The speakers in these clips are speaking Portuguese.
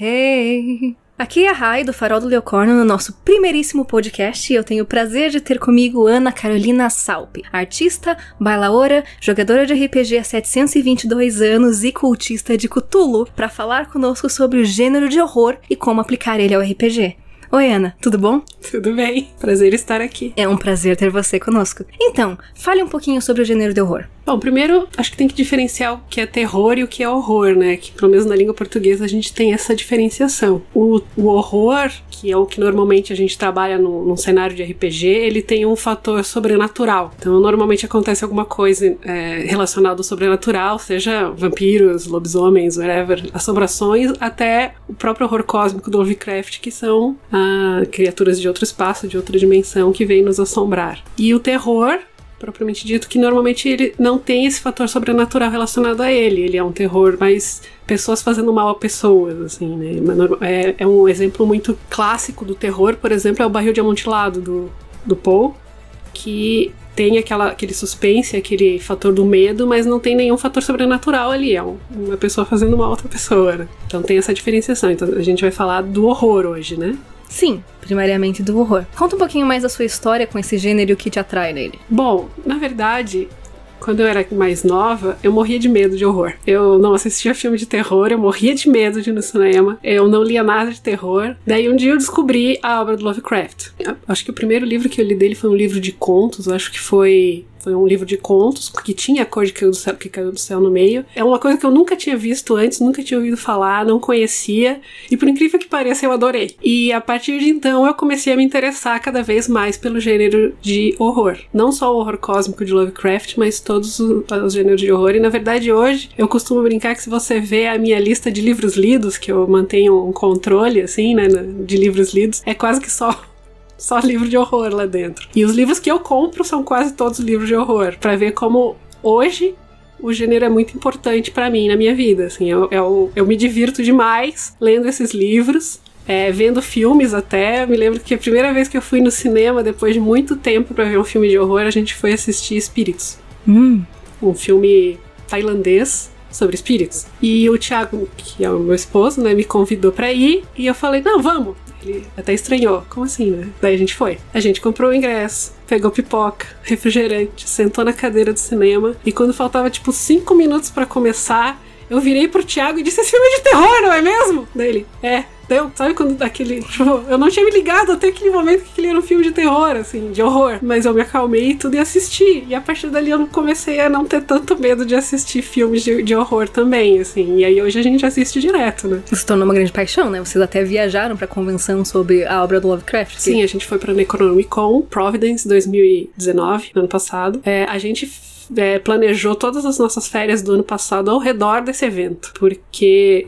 Hey! Aqui é a Rai do Farol do Leocorno no nosso primeiríssimo podcast e eu tenho o prazer de ter comigo Ana Carolina Salpe, artista, bailaora, jogadora de RPG há 722 anos e cultista de Cthulhu, para falar conosco sobre o gênero de horror e como aplicar ele ao RPG. Oi, Ana, tudo bom? Tudo bem, prazer estar aqui. É um prazer ter você conosco. Então, fale um pouquinho sobre o gênero de horror. Bom, primeiro, acho que tem que diferenciar o que é terror e o que é horror, né? Que pelo menos na língua portuguesa a gente tem essa diferenciação. O, o horror, que é o que normalmente a gente trabalha no, num cenário de RPG, ele tem um fator sobrenatural. Então, normalmente acontece alguma coisa é, relacionada ao sobrenatural, seja vampiros, lobisomens, whatever, assombrações, até o próprio horror cósmico do Lovecraft, que são ah, criaturas de outro espaço, de outra dimensão, que vêm nos assombrar. E o terror propriamente dito, que normalmente ele não tem esse fator sobrenatural relacionado a ele. Ele é um terror mais pessoas fazendo mal a pessoas, assim, né? É, é um exemplo muito clássico do terror, por exemplo, é o barril de amontilado do, do Poe, que tem aquela, aquele suspense, aquele fator do medo, mas não tem nenhum fator sobrenatural ali. É uma pessoa fazendo mal a outra pessoa. Né? Então tem essa diferenciação. Então a gente vai falar do horror hoje, né? Sim, primariamente do horror. Conta um pouquinho mais da sua história com esse gênero e o que te atrai nele. Bom, na verdade, quando eu era mais nova, eu morria de medo de horror. Eu não assistia filme de terror, eu morria de medo de ir no cinema, eu não lia nada de terror. Daí um dia eu descobri a obra do Lovecraft. Acho que o primeiro livro que eu li dele foi um livro de contos, acho que foi foi um livro de contos que tinha a cor de caiu do céu, que caiu do céu no meio. É uma coisa que eu nunca tinha visto antes, nunca tinha ouvido falar, não conhecia. E por incrível que pareça, eu adorei. E a partir de então eu comecei a me interessar cada vez mais pelo gênero de horror. Não só o horror cósmico de Lovecraft, mas todos os gêneros de horror. E na verdade hoje eu costumo brincar que se você vê a minha lista de livros lidos, que eu mantenho um controle assim, né, de livros lidos, é quase que só só livro de horror lá dentro. E os livros que eu compro são quase todos livros de horror, para ver como hoje o gênero é muito importante para mim na minha vida. Assim, eu, eu, eu me divirto demais lendo esses livros. É, vendo filmes até. Me lembro que a primeira vez que eu fui no cinema, depois de muito tempo para ver um filme de horror, a gente foi assistir Espíritos. Hum. Um filme tailandês sobre espíritos. E o Thiago, que é o meu esposo, né, me convidou para ir e eu falei: "Não, vamos". Ele até estranhou. Como assim, né? Daí a gente foi. A gente comprou o ingresso, pegou pipoca, refrigerante, sentou na cadeira do cinema e quando faltava tipo cinco minutos para começar, eu virei pro Thiago e disse: Esse filme é de terror, não é mesmo? Daí ele: É. Então, sabe quando daquele. Tipo, eu não tinha me ligado até aquele momento que aquele era um filme de terror, assim, de horror. Mas eu me acalmei e tudo e assisti. E a partir dali eu comecei a não ter tanto medo de assistir filmes de, de horror também, assim. E aí hoje a gente assiste direto, né? Se tornou uma grande paixão, né? Vocês até viajaram pra convenção sobre a obra do Lovecraft. Sim, a gente foi pra Necronomicon, Providence 2019, ano passado. É, a gente é, planejou todas as nossas férias do ano passado ao redor desse evento, porque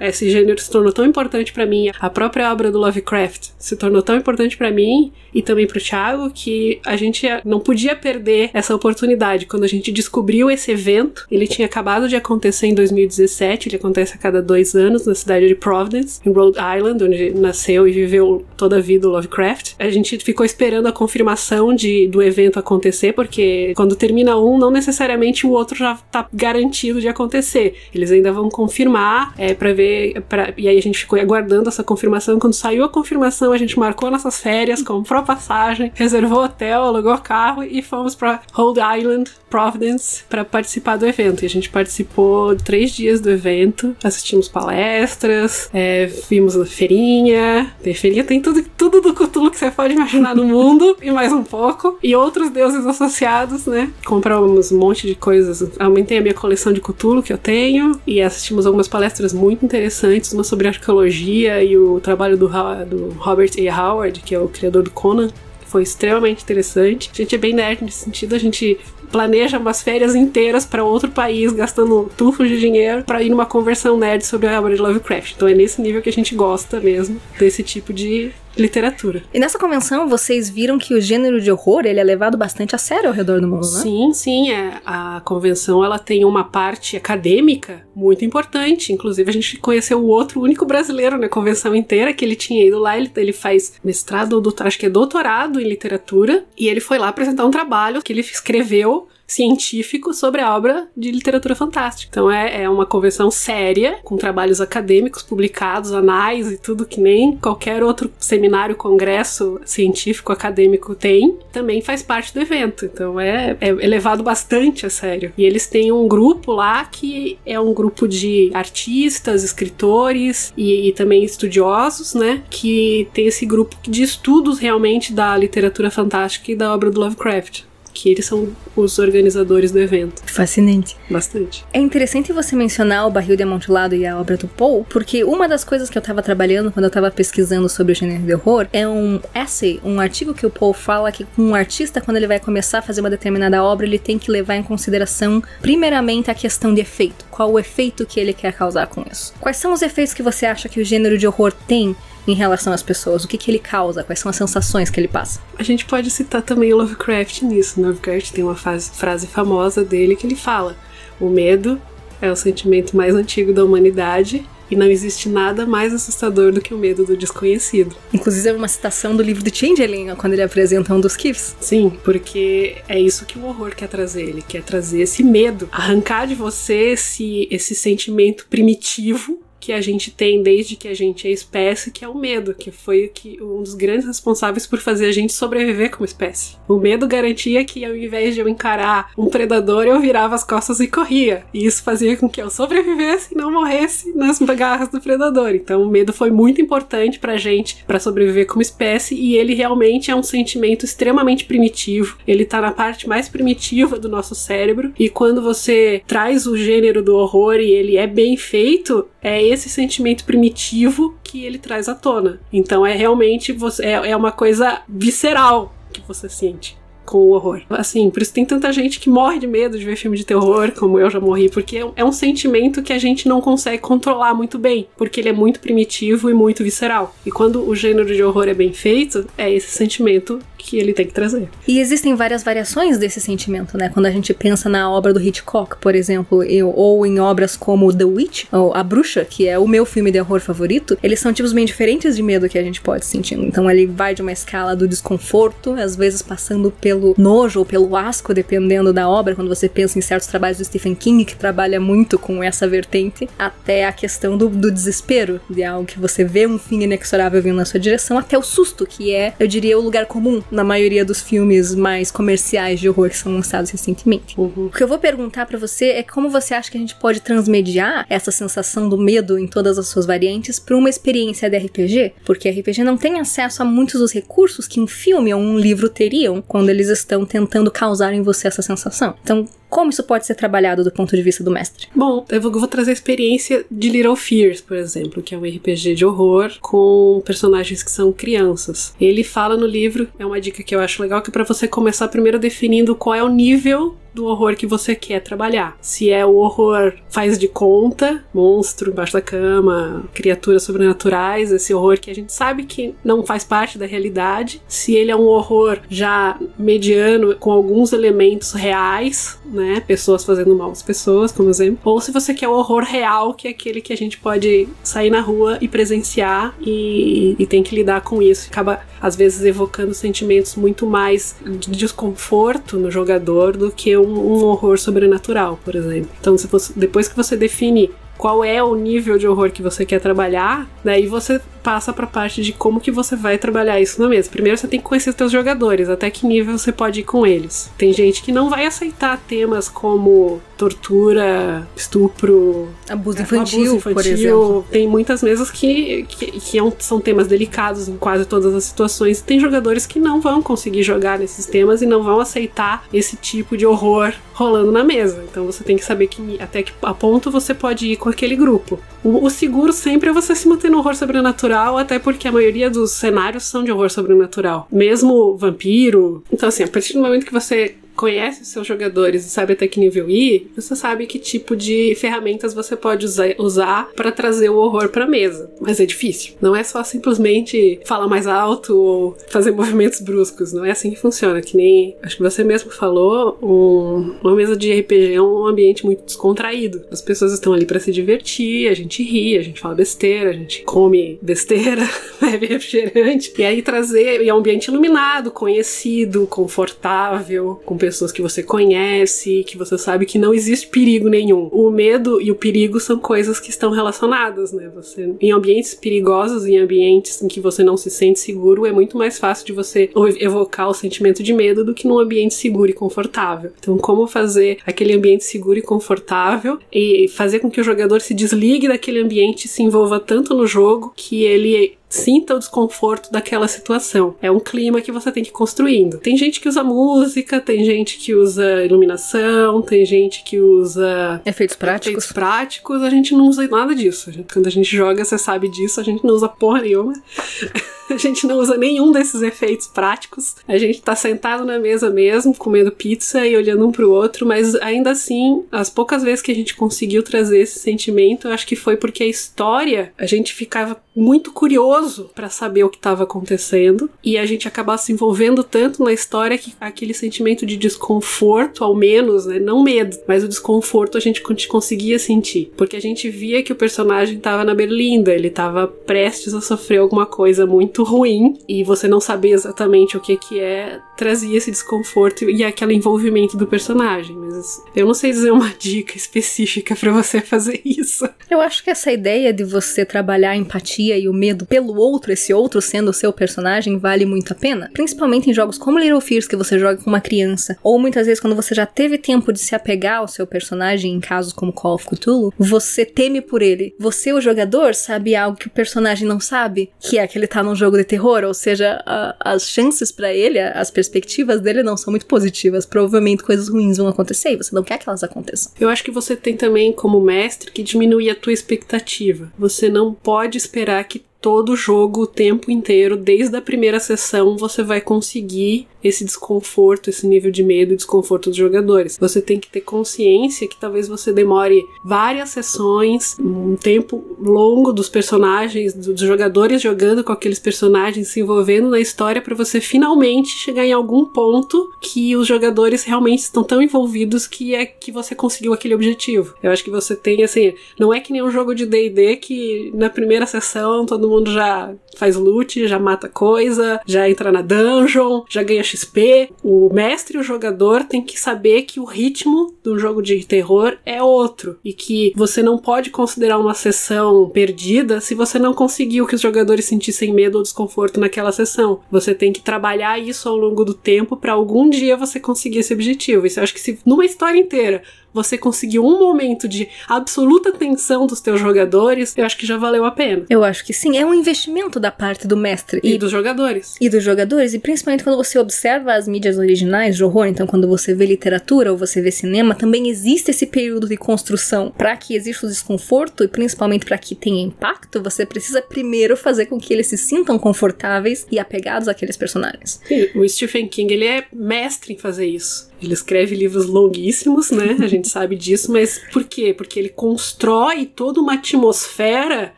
esse gênero se tornou tão importante para mim, a própria obra do Lovecraft se tornou tão importante para mim e também para o Thiago que a gente não podia perder essa oportunidade. Quando a gente descobriu esse evento, ele tinha acabado de acontecer em 2017, ele acontece a cada dois anos na cidade de Providence, em Rhode Island, onde nasceu e viveu toda a vida o Lovecraft. A gente ficou esperando a confirmação de, do evento acontecer, porque quando termina um, não necessariamente o outro já tá garantido de acontecer. Eles ainda vão confirmar é, para ver. Pra, e aí a gente ficou aguardando essa confirmação. Quando saiu a confirmação, a gente marcou nossas férias, comprou passagem, reservou hotel, alugou carro e fomos para Rhode Island, Providence, para participar do evento. E a gente participou três dias do evento, assistimos palestras, é, vimos a feirinha. Tem feirinha, tem tudo, tudo do Cthulhu que você pode imaginar no mundo e mais um pouco. E outros deuses associados, né? Compramos compramos um monte de coisas. Aumentei a minha coleção de Cthulhu que eu tenho e assistimos algumas palestras muito interessantes, uma sobre arqueologia e o trabalho do, do Robert A. Howard, que é o criador do Conan, foi extremamente interessante. A gente é bem nerd nesse sentido, a gente planeja umas férias inteiras para outro país, gastando tufos de dinheiro para ir numa conversão nerd sobre a obra de Lovecraft. Então é nesse nível que a gente gosta mesmo desse tipo de literatura. E nessa convenção vocês viram que o gênero de horror ele é levado bastante a sério ao redor do mundo, né? Sim, sim. É. A convenção ela tem uma parte acadêmica muito importante. Inclusive a gente conheceu o outro único brasileiro na convenção inteira que ele tinha ido lá. Ele, ele faz mestrado ou doutorado, acho que é doutorado em literatura. E ele foi lá apresentar um trabalho que ele escreveu científico sobre a obra de literatura fantástica. Então é, é uma convenção séria, com trabalhos acadêmicos publicados, anais e tudo que nem qualquer outro seminário, congresso científico acadêmico tem, também faz parte do evento. Então é, é, é levado bastante a sério. E eles têm um grupo lá que é um grupo de artistas, escritores e, e também estudiosos, né? Que tem esse grupo de estudos realmente da literatura fantástica e da obra do Lovecraft que eles são os organizadores do evento. Fascinante. Bastante. É interessante você mencionar o Barril de Amontilado e a obra do Poe, porque uma das coisas que eu estava trabalhando quando eu estava pesquisando sobre o gênero de horror é um essay, um artigo que o Poe fala que um artista, quando ele vai começar a fazer uma determinada obra, ele tem que levar em consideração, primeiramente, a questão de efeito. Qual o efeito que ele quer causar com isso? Quais são os efeitos que você acha que o gênero de horror tem em relação às pessoas? O que, que ele causa? Quais são as sensações que ele passa? A gente pode citar também o Lovecraft nisso. O Lovecraft tem uma fase, frase famosa dele que ele fala: O medo é o sentimento mais antigo da humanidade e não existe nada mais assustador do que o medo do desconhecido. Inclusive, é uma citação do livro do Changeling, quando ele apresenta um dos Kifs. Sim, porque é isso que o horror quer trazer. Ele quer trazer esse medo, arrancar de você esse, esse sentimento primitivo que a gente tem desde que a gente é espécie, que é o medo, que foi que, um dos grandes responsáveis por fazer a gente sobreviver como espécie. O medo garantia que ao invés de eu encarar um predador, eu virava as costas e corria. E isso fazia com que eu sobrevivesse e não morresse nas garras do predador. Então o medo foi muito importante pra gente para sobreviver como espécie e ele realmente é um sentimento extremamente primitivo. Ele tá na parte mais primitiva do nosso cérebro e quando você traz o gênero do horror e ele é bem feito, é esse sentimento primitivo que ele traz à tona. Então é realmente você, é, é uma coisa visceral que você sente com o horror. Assim, por isso tem tanta gente que morre de medo de ver filme de terror, como eu já morri, porque é um sentimento que a gente não consegue controlar muito bem, porque ele é muito primitivo e muito visceral. E quando o gênero de horror é bem feito, é esse sentimento que ele tem que trazer. E existem várias variações desse sentimento, né? Quando a gente pensa na obra do Hitchcock, por exemplo, eu, ou em obras como The Witch, ou A Bruxa, que é o meu filme de horror favorito, eles são tipos bem diferentes de medo que a gente pode sentir. Então ele vai de uma escala do desconforto, às vezes passando pelo nojo ou pelo asco, dependendo da obra, quando você pensa em certos trabalhos do Stephen King, que trabalha muito com essa vertente, até a questão do, do desespero, de algo que você vê um fim inexorável vindo na sua direção, até o susto, que é, eu diria, o lugar comum na maioria dos filmes mais comerciais de horror que são lançados recentemente. Uhum. O que eu vou perguntar para você é como você acha que a gente pode transmediar essa sensação do medo em todas as suas variantes para uma experiência de RPG? Porque RPG não tem acesso a muitos dos recursos que um filme ou um livro teriam quando eles estão tentando causar em você essa sensação. Então, como isso pode ser trabalhado do ponto de vista do mestre? Bom, eu vou, vou trazer a experiência de Little Fears, por exemplo, que é um RPG de horror com personagens que são crianças. Ele fala no livro, é uma dica que eu acho legal, que é para você começar primeiro definindo qual é o nível do horror que você quer trabalhar. Se é o horror faz de conta, monstro embaixo da cama, criaturas sobrenaturais, esse horror que a gente sabe que não faz parte da realidade. Se ele é um horror já mediano, com alguns elementos reais, né? Pessoas fazendo mal às pessoas, como exemplo. Ou se você quer o horror real, que é aquele que a gente pode sair na rua e presenciar e, e tem que lidar com isso. Acaba, às vezes, evocando sentimentos muito mais de desconforto no jogador do que um, horror sobrenatural, por exemplo. Então, você, depois que você define qual é o nível de horror que você quer trabalhar, daí você passa para a parte de como que você vai trabalhar isso na mesa. Primeiro você tem que conhecer os seus jogadores, até que nível você pode ir com eles. Tem gente que não vai aceitar temas como tortura, estupro, abuso infantil, abuso infantil. por exemplo. Tem muitas mesas que, que, que é são temas delicados em quase todas as situações. Tem jogadores que não vão conseguir jogar nesses temas e não vão aceitar esse tipo de horror rolando na mesa. Então você tem que saber que até que a ponto você pode ir com aquele grupo. O, o seguro sempre é você se manter no horror sobrenatural, até porque a maioria dos cenários são de horror sobrenatural. Mesmo vampiro. Então, assim, a partir do momento que você conhece os seus jogadores e sabe até que nível ir, você sabe que tipo de ferramentas você pode usar, para trazer o horror para mesa. Mas é difícil. Não é só simplesmente falar mais alto ou fazer movimentos bruscos. Não é assim que funciona. Que nem acho que você mesmo falou, um, uma mesa de RPG é um ambiente muito descontraído. As pessoas estão ali para se divertir, a gente ri, a gente fala besteira, a gente come besteira, bebe refrigerante. E aí trazer e é um ambiente iluminado, conhecido, confortável, com pessoas pessoas que você conhece, que você sabe que não existe perigo nenhum. O medo e o perigo são coisas que estão relacionadas, né? Você em ambientes perigosos, em ambientes em que você não se sente seguro, é muito mais fácil de você evocar o sentimento de medo do que num ambiente seguro e confortável. Então, como fazer aquele ambiente seguro e confortável e fazer com que o jogador se desligue daquele ambiente se envolva tanto no jogo que ele sinta o desconforto daquela situação. É um clima que você tem que ir construindo. Tem gente que usa música, tem gente que usa iluminação, tem gente que usa efeitos práticos. Efeitos práticos. A gente não usa nada disso. Quando a gente joga, você sabe disso, a gente não usa porra nenhuma. A gente não usa nenhum desses efeitos práticos. A gente tá sentado na mesa mesmo, comendo pizza e olhando um pro outro, mas ainda assim, as poucas vezes que a gente conseguiu trazer esse sentimento, eu acho que foi porque a história, a gente ficava muito curioso para saber o que estava acontecendo e a gente acabava se envolvendo tanto na história que aquele sentimento de desconforto, ao menos, né, não medo, mas o desconforto a gente conseguia sentir, porque a gente via que o personagem estava na berlinda, ele estava prestes a sofrer alguma coisa muito muito ruim e você não sabia exatamente o que que é, trazia esse desconforto e aquele envolvimento do personagem. Mas eu não sei dizer uma dica específica para você fazer isso. Eu acho que essa ideia de você trabalhar a empatia e o medo pelo outro, esse outro sendo o seu personagem, vale muito a pena. Principalmente em jogos como Little Fears, que você joga com uma criança, ou muitas vezes quando você já teve tempo de se apegar ao seu personagem, em casos como Call of Cthulhu, você teme por ele. Você, o jogador, sabe algo que o personagem não sabe, que é que ele tá num jogo de terror, ou seja, a, as chances para ele, as perspectivas dele não são muito positivas. Provavelmente coisas ruins vão acontecer e você não quer que elas aconteçam. Eu acho que você tem também, como mestre, que diminuir a tua expectativa. Você não pode esperar que todo jogo o tempo inteiro, desde a primeira sessão, você vai conseguir esse desconforto, esse nível de medo e desconforto dos jogadores. Você tem que ter consciência que talvez você demore várias sessões, um tempo longo dos personagens, dos jogadores jogando com aqueles personagens, se envolvendo na história para você finalmente chegar em algum ponto que os jogadores realmente estão tão envolvidos que é que você conseguiu aquele objetivo. Eu acho que você tem assim, não é que nem um jogo de D&D que na primeira sessão todo mundo já faz loot, já mata coisa, já entra na dungeon, já ganha XP. O mestre e o jogador tem que saber que o ritmo do jogo de terror é outro e que você não pode considerar uma sessão perdida se você não conseguiu que os jogadores sentissem medo ou desconforto naquela sessão. Você tem que trabalhar isso ao longo do tempo para algum dia você conseguir esse objetivo. Isso eu acho que se numa história inteira você conseguiu um momento de absoluta tensão dos teus jogadores, eu acho que já valeu a pena. Eu acho que sim, é um investimento da parte do mestre. E, e dos jogadores. E dos jogadores, e principalmente quando você observa as mídias originais de horror, então quando você vê literatura ou você vê cinema, também existe esse período de construção. Para que exista o desconforto e principalmente para que tenha impacto, você precisa primeiro fazer com que eles se sintam confortáveis e apegados àqueles personagens. Sim, o Stephen King, ele é mestre em fazer isso. Ele escreve livros longuíssimos, né? A gente sabe disso, mas por quê? Porque ele constrói toda uma atmosfera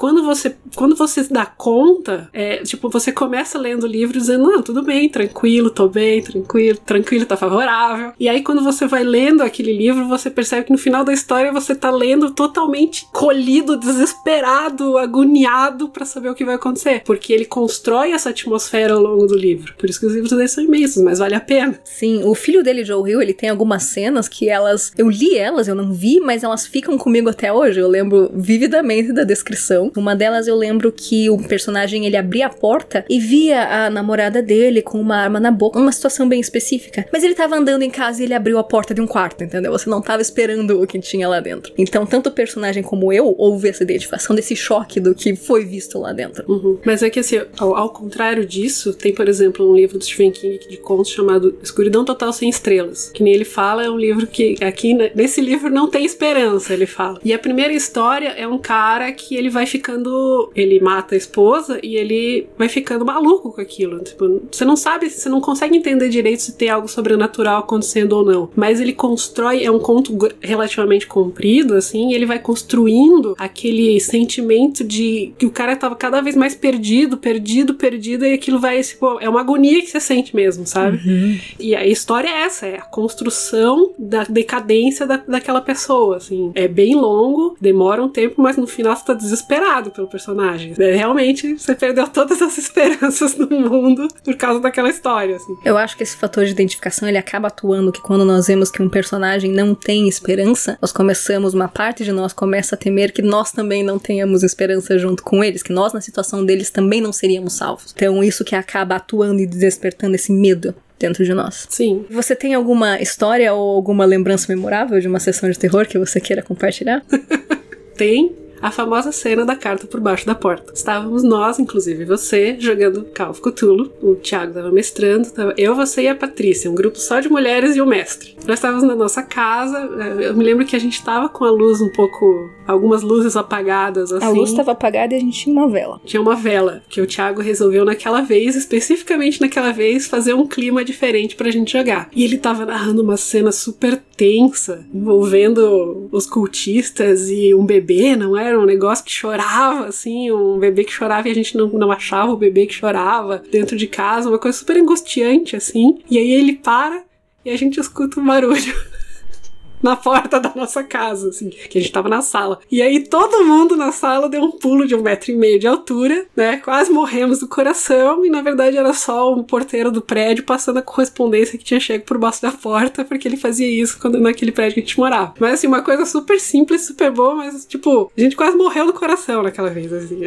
quando você, quando você se dá conta, é, tipo, você começa lendo o livro dizendo, não, tudo bem, tranquilo, tô bem, tranquilo, tranquilo, tá favorável. E aí, quando você vai lendo aquele livro, você percebe que no final da história você tá lendo totalmente colhido, desesperado, agoniado para saber o que vai acontecer. Porque ele constrói essa atmosfera ao longo do livro. Por isso que os livros dele são imensos, mas vale a pena. Sim, o filho dele, Joe Hill, ele tem algumas cenas que elas. Eu li elas, eu não vi, mas elas ficam comigo até hoje. Eu lembro vividamente da descrição. Uma delas eu lembro que o personagem ele abria a porta e via a namorada dele com uma arma na boca, uma situação bem específica. Mas ele tava andando em casa e ele abriu a porta de um quarto, entendeu? Você não tava esperando o que tinha lá dentro. Então, tanto o personagem como eu houve essa identificação desse choque do que foi visto lá dentro. Uhum. Mas é que assim, ao, ao, contrário disso, tem, por exemplo, um livro do Stephen King de contos chamado Escuridão Total Sem Estrelas. Que nem ele fala, é um livro que aqui nesse livro não tem esperança, ele fala. E a primeira história é um cara que ele vai ficando. Ele mata a esposa e ele vai ficando maluco com aquilo. Tipo, você não sabe, você não consegue entender direito se tem algo sobrenatural acontecendo ou não. Mas ele constrói, é um conto relativamente comprido, assim, e ele vai construindo aquele sentimento de que o cara tava cada vez mais perdido, perdido, perdido, e aquilo vai, tipo, é uma agonia que você sente mesmo, sabe? Uhum. E a história é essa, é a construção da decadência da, daquela pessoa, assim. É bem longo, demora um tempo, mas no final você tá desesperado desesperado pelo personagem. É, realmente, você perdeu todas as esperanças no mundo por causa daquela história, assim. Eu acho que esse fator de identificação, ele acaba atuando que quando nós vemos que um personagem não tem esperança, nós começamos, uma parte de nós começa a temer que nós também não tenhamos esperança junto com eles, que nós, na situação deles, também não seríamos salvos. Então, isso que acaba atuando e despertando esse medo dentro de nós. Sim. Você tem alguma história ou alguma lembrança memorável de uma sessão de terror que você queira compartilhar? tem a famosa cena da carta por baixo da porta. Estávamos nós, inclusive você, jogando Call of Cthulhu. O Thiago estava mestrando, tava eu, você e a Patrícia, um grupo só de mulheres e o mestre. Nós estávamos na nossa casa, eu me lembro que a gente estava com a luz um pouco. algumas luzes apagadas, assim. A luz estava apagada e a gente tinha uma vela. Tinha uma vela, que o Thiago resolveu naquela vez, especificamente naquela vez, fazer um clima diferente pra gente jogar. E ele estava narrando uma cena super tensa, envolvendo os cultistas e um bebê, não era? Um negócio que chorava, assim, um bebê que chorava e a gente não, não achava o bebê que chorava dentro de casa, uma coisa super angustiante, assim. E aí ele para e a gente escuta um barulho. na porta da nossa casa, assim, que a gente tava na sala. E aí todo mundo na sala deu um pulo de um metro e meio de altura, né? Quase morremos do coração, e na verdade era só o porteiro do prédio passando a correspondência que tinha chego por baixo da porta, porque ele fazia isso quando naquele prédio que a gente morava. Mas assim, uma coisa super simples, super boa, mas tipo, a gente quase morreu do coração naquela vez, assim.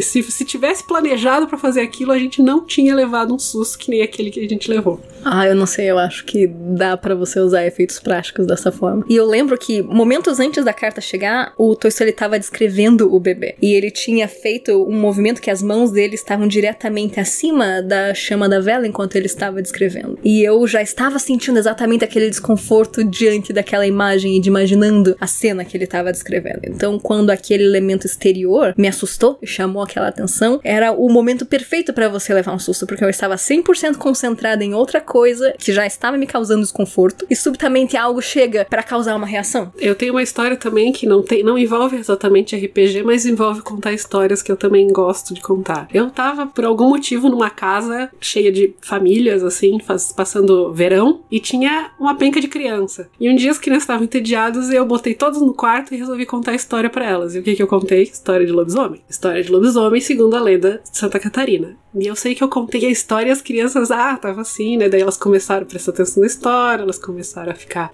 Se, se tivesse planejado para fazer aquilo, a gente não tinha levado um susto que nem aquele que a gente levou. Ah, eu não sei, eu acho que dá para você usar efeitos práticos dessa forma. E eu lembro que momentos antes da carta chegar, o Tolstói estava descrevendo o bebê. E ele tinha feito um movimento que as mãos dele estavam diretamente acima da chama da vela enquanto ele estava descrevendo. E eu já estava sentindo exatamente aquele desconforto diante daquela imagem e de imaginando a cena que ele estava descrevendo. Então, quando aquele elemento exterior me assustou e chamou aquela atenção, era o momento perfeito para você levar um susto, porque eu estava 100% concentrada em outra coisa que já estava me causando desconforto e subitamente algo chega para causar uma reação. Eu tenho uma história também que não, tem, não envolve exatamente RPG, mas envolve contar histórias que eu também gosto de contar. Eu tava, por algum motivo, numa casa cheia de famílias, assim, faz, passando verão, e tinha uma penca de criança. E um dia as crianças estavam entediadas e eu botei todas no quarto e resolvi contar a história para elas. E o que que eu contei? História de lobisomem. História de lobisomem segundo a lenda de Santa Catarina. E eu sei que eu contei a história e as crianças, ah, tava assim, né? Daí elas começaram a prestar atenção na história, elas começaram a ficar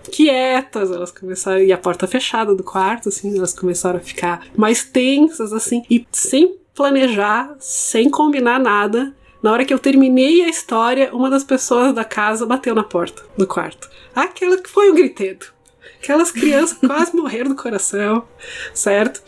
quietas, elas começaram. E a porta fechada do quarto, assim, elas começaram a ficar mais tensas, assim, e sem planejar, sem combinar nada. Na hora que eu terminei a história, uma das pessoas da casa bateu na porta do quarto. Aquela que foi um gritedo. Aquelas crianças quase morreram do coração, certo?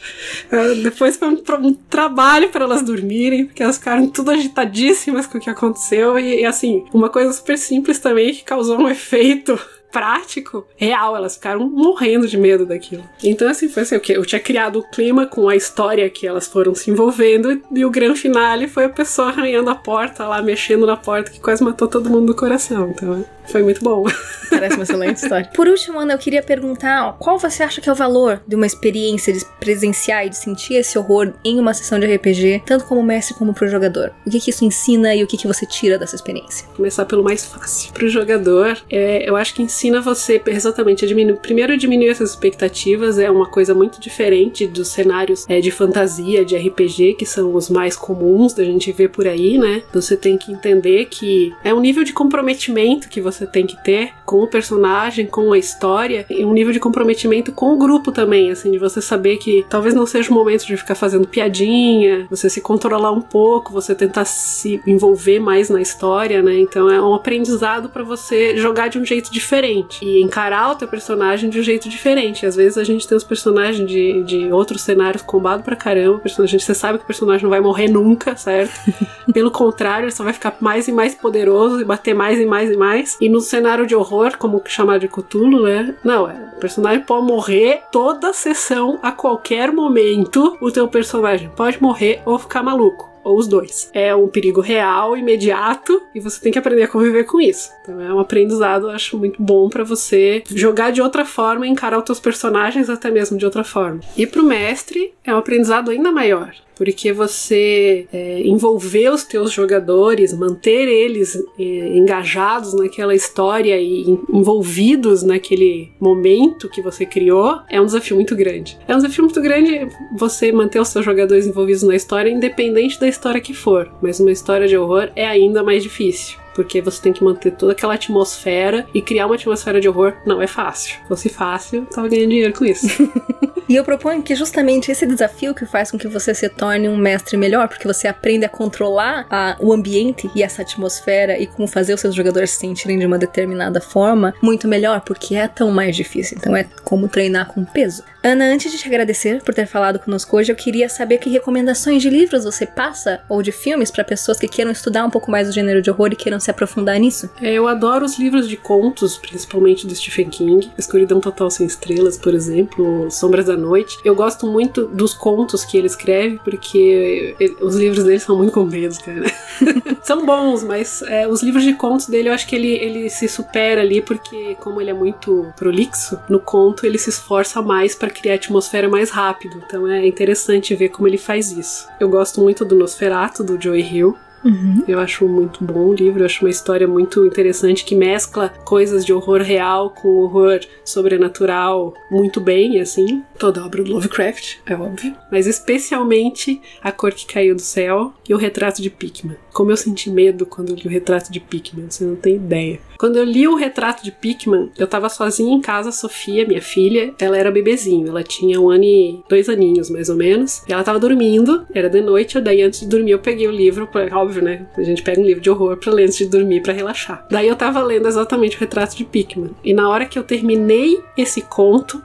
Uh, depois foi um, um trabalho para elas dormirem, porque elas ficaram tudo agitadíssimas com o que aconteceu. E, e assim, uma coisa super simples também que causou um efeito prático, real. Elas ficaram morrendo de medo daquilo. Então, assim, foi assim, eu tinha criado o clima com a história que elas foram se envolvendo, e o grande finale foi a pessoa arranhando a porta lá, mexendo na porta, que quase matou todo mundo do coração. Então, foi muito bom. Parece uma excelente história. Por último, Ana, eu queria perguntar qual você acha que é o valor de uma experiência de presenciar e de sentir esse horror em uma sessão de RPG, tanto como mestre como pro jogador? O que, que isso ensina e o que, que você tira dessa experiência? Começar pelo mais fácil. Pro jogador, é, eu acho que ensina você exatamente a diminuir. Primeiro, diminuir essas expectativas é uma coisa muito diferente dos cenários é, de fantasia, de RPG, que são os mais comuns da gente ver por aí, né? Você tem que entender que é um nível de comprometimento que você você tem que ter com o personagem, com a história, e um nível de comprometimento com o grupo também, assim, de você saber que talvez não seja o momento de ficar fazendo piadinha, você se controlar um pouco, você tentar se envolver mais na história, né? Então é um aprendizado para você jogar de um jeito diferente e encarar o teu personagem de um jeito diferente. Às vezes a gente tem os personagens de, de outros cenários combado pra caramba, personagem, você sabe que o personagem não vai morrer nunca, certo? Pelo contrário, ele só vai ficar mais e mais poderoso e bater mais e mais e mais. E no cenário de horror, como chamar de Cthulhu, né? Não, é. O personagem pode morrer toda sessão, a qualquer momento. O teu personagem pode morrer ou ficar maluco ou os dois. É um perigo real, imediato, e você tem que aprender a conviver com isso. Então é um aprendizado, eu acho muito bom para você jogar de outra forma, encarar os teus personagens até mesmo de outra forma. E pro mestre é um aprendizado ainda maior, porque você é, envolver os teus jogadores, manter eles é, engajados naquela história e envolvidos naquele momento que você criou, é um desafio muito grande. É um desafio muito grande você manter os seus jogadores envolvidos na história, independente da história que for, mas uma história de horror é ainda mais difícil porque você tem que manter toda aquela atmosfera e criar uma atmosfera de horror não é fácil. Se fosse fácil, tava ganhando dinheiro com isso. E eu proponho que justamente esse desafio que faz com que você se torne um mestre melhor, porque você aprende a controlar a, o ambiente e essa atmosfera e como fazer os seus jogadores se sentirem de uma determinada forma muito melhor, porque é tão mais difícil. Então é como treinar com peso. Ana, antes de te agradecer por ter falado conosco hoje, eu queria saber que recomendações de livros você passa ou de filmes para pessoas que queiram estudar um pouco mais o gênero de horror e queiram se aprofundar nisso. É, eu adoro os livros de contos, principalmente do Stephen King, Escuridão Total Sem Estrelas, por exemplo, Sombras da noite. Eu gosto muito dos contos que ele escreve, porque os livros dele são muito compridos, cara. são bons, mas é, os livros de contos dele eu acho que ele, ele se supera ali, porque como ele é muito prolixo, no conto ele se esforça mais para criar a atmosfera mais rápido. Então é interessante ver como ele faz isso. Eu gosto muito do Nosferatu, do Joey Hill. Uhum. Eu acho muito bom o livro, eu acho uma história muito interessante que mescla coisas de horror real com horror sobrenatural muito bem, assim. Toda obra do Lovecraft, é óbvio. Mas especialmente A Cor que Caiu do Céu e O Retrato de Pickman. Como eu senti medo quando eu li o Retrato de Pickman, você não tem ideia. Quando eu li o Retrato de Pickman, eu tava sozinha em casa, a Sofia, minha filha, ela era bebezinho, ela tinha um ano e dois aninhos, mais ou menos. E ela tava dormindo, era de noite, daí antes de dormir eu peguei o livro, óbvio, né? A gente pega um livro de horror pra ler antes de dormir, para relaxar. Daí eu tava lendo exatamente o Retrato de Pickman. E na hora que eu terminei esse conto,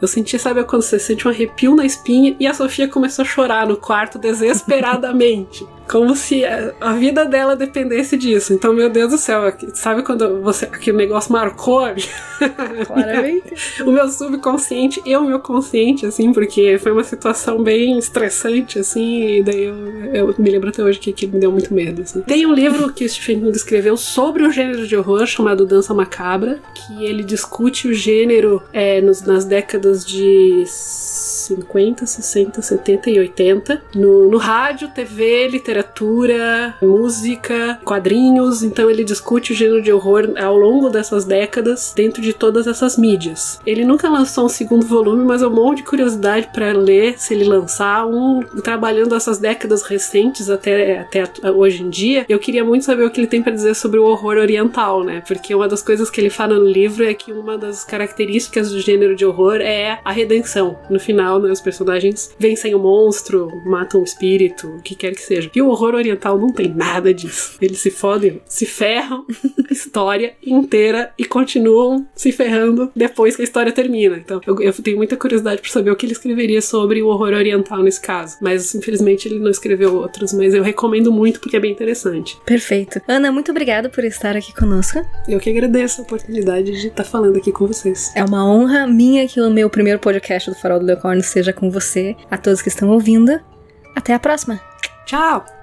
eu senti, sabe, quando você sente um arrepio na espinha e a Sofia começou a chorar no quarto desesperadamente. como se a, vida dela dependesse disso. Então, meu Deus do céu, sabe quando você aquele negócio marcou? Claramente. o meu subconsciente e o meu consciente, assim, porque foi uma situação bem estressante, assim, e daí eu, eu me lembro até hoje que aquilo me deu muito medo. Assim. Tem um livro que o Stephen King escreveu sobre o gênero de horror chamado Dança Macabra, que ele discute o gênero é, nos, nas décadas de 50, 60, 70 e 80 no, no rádio, TV, literatura, música, quadrinhos. Então ele discute o gênero de horror ao longo dessas décadas dentro de todas essas mídias. Ele nunca lançou um segundo volume, mas eu morro de curiosidade para ler se ele lançar um trabalhando essas décadas recentes até, até hoje em dia. Eu queria muito saber o que ele tem para dizer sobre o horror oriental, né? Porque uma das coisas que ele fala no livro é que uma das características do gênero de horror é a redenção. No final, né? Os personagens vencem o monstro, matam o espírito, o que quer que seja. E o horror oriental não tem nada disso. Eles se fodem, se ferram a história inteira e continuam se ferrando depois que a história termina. Então, eu, eu tenho muita curiosidade por saber o que ele escreveria sobre o horror oriental nesse caso. Mas, infelizmente, ele não escreveu outros, mas eu recomendo muito porque é bem interessante. Perfeito. Ana, muito obrigada por estar aqui conosco. Eu que agradeço a oportunidade de estar falando aqui com vocês. É uma honra minha que o meu primeiro podcast do Farol do Leocorno seja com você, a todos que estão ouvindo. Até a próxima. Tchau!